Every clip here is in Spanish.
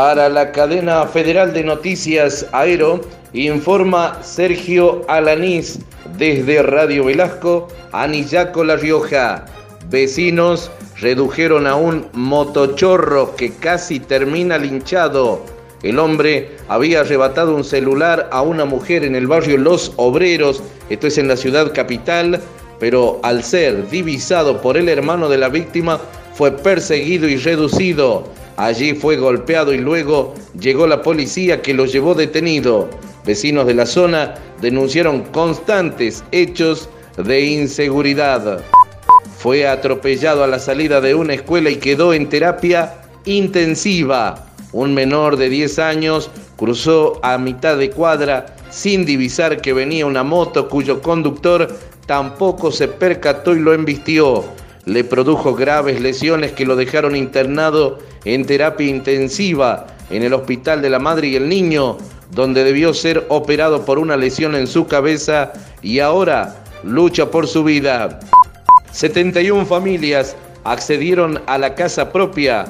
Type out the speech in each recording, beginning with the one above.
Para la cadena federal de noticias Aero, informa Sergio Alanís desde Radio Velasco, Anillaco La Rioja. Vecinos redujeron a un motochorro que casi termina linchado. El hombre había arrebatado un celular a una mujer en el barrio Los Obreros, esto es en la ciudad capital, pero al ser divisado por el hermano de la víctima, fue perseguido y reducido. Allí fue golpeado y luego llegó la policía que lo llevó detenido. Vecinos de la zona denunciaron constantes hechos de inseguridad. Fue atropellado a la salida de una escuela y quedó en terapia intensiva. Un menor de 10 años cruzó a mitad de cuadra sin divisar que venía una moto cuyo conductor tampoco se percató y lo embistió le produjo graves lesiones que lo dejaron internado en terapia intensiva en el Hospital de la Madre y el Niño, donde debió ser operado por una lesión en su cabeza y ahora lucha por su vida. 71 familias accedieron a la casa propia,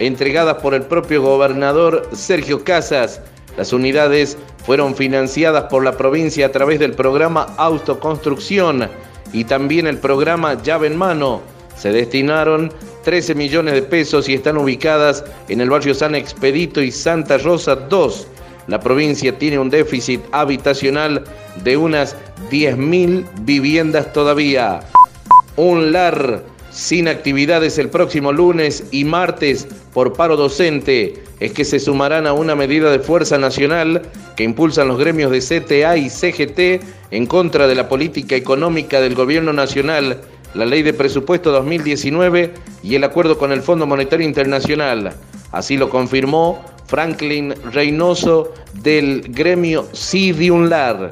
entregadas por el propio gobernador Sergio Casas. Las unidades fueron financiadas por la provincia a través del programa Autoconstrucción y también el programa Llave en Mano se destinaron 13 millones de pesos y están ubicadas en el barrio San Expedito y Santa Rosa 2. La provincia tiene un déficit habitacional de unas 10.000 viviendas todavía. Un LAR sin actividades el próximo lunes y martes por paro docente es que se sumarán a una medida de fuerza nacional que impulsan los gremios de CTA y CGT en contra de la política económica del gobierno nacional la ley de presupuesto 2019 y el acuerdo con el Fondo Monetario Internacional. Así lo confirmó Franklin Reynoso del gremio Cidiunlar.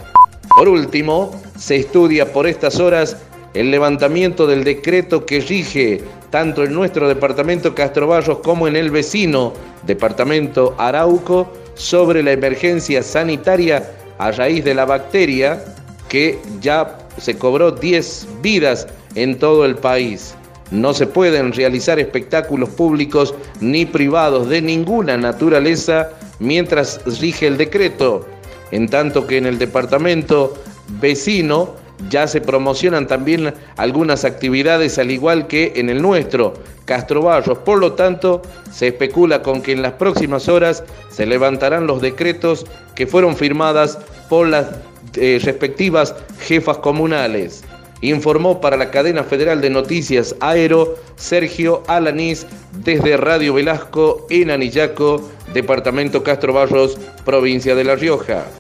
Por último, se estudia por estas horas el levantamiento del decreto que rige tanto en nuestro departamento Castro Barros como en el vecino departamento Arauco sobre la emergencia sanitaria a raíz de la bacteria que ya se cobró 10 vidas en todo el país. No se pueden realizar espectáculos públicos ni privados de ninguna naturaleza mientras rige el decreto, en tanto que en el departamento vecino ya se promocionan también algunas actividades al igual que en el nuestro, Castro Barros. Por lo tanto, se especula con que en las próximas horas se levantarán los decretos que fueron firmadas por las eh, respectivas jefas comunales. Informó para la cadena federal de noticias Aero Sergio Alanís desde Radio Velasco en Anillaco, departamento Castro Barros, provincia de La Rioja.